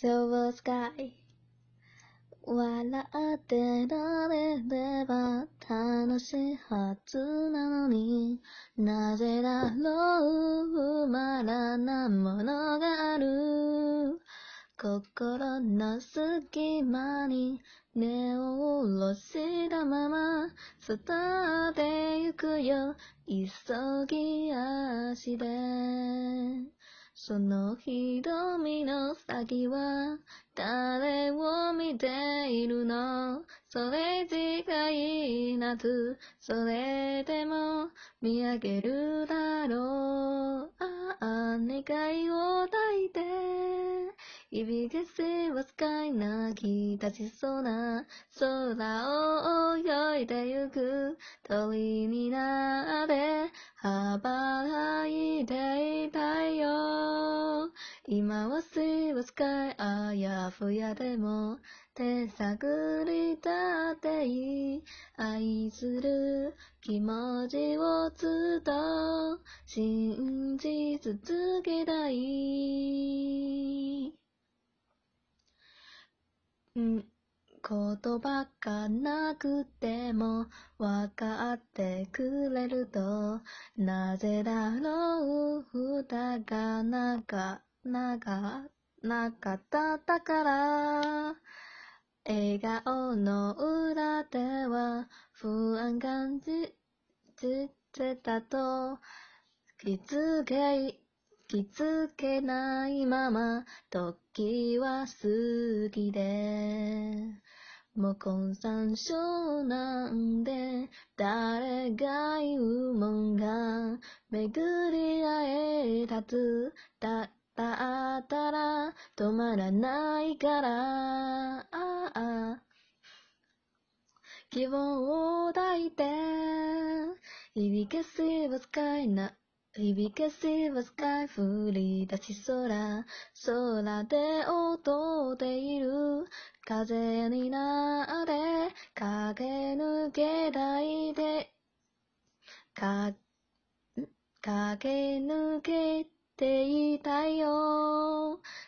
Silver sky. 笑ってられれば楽しいはずなのになぜだろうまだなものがある心の隙間に根を下ろしたまま伝ってゆくよ急ぎ足でその瞳の先は誰を見ているの？それ違いなくそれでも見上げるだろう。ああ願いを抱いて。響かせわずかい泣き立ちそうな空を泳いでゆく鳥になっ今はしわずかいあやふやでも手探りだっていい。愛する気持ちをずっと信じ続けたい。ん。言葉がなくても分かってくれると。なぜだろう蓋がなか。なかなかっただから。笑顔の裏では不安感じてたと。気づけ気づけないまま時は過ぎでもう根山椒なんで誰が言うもんが巡り会えたつ。だったら止まらないから。ああ。希望を抱いて響かせは使いな。響かせはスイ降り出し空空で踊っている。風になって駆け抜けないで。か駆け抜けていたよ。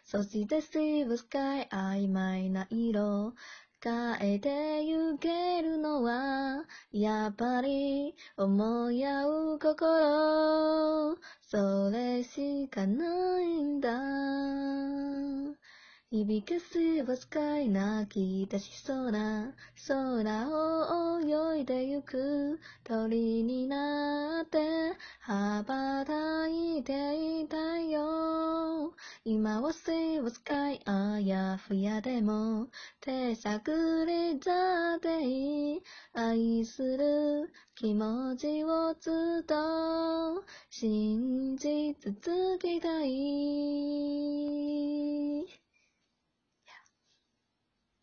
そしてシブスカイ曖昧な色変えてゆけるのは、やっぱり思い合う心、それしかないんだ。響かせわずかい泣き出しそうな空を泳いでゆく鳥に今はせわずかいあやふやでも手探りだっていい愛する気持ちをずっと信じ続けたい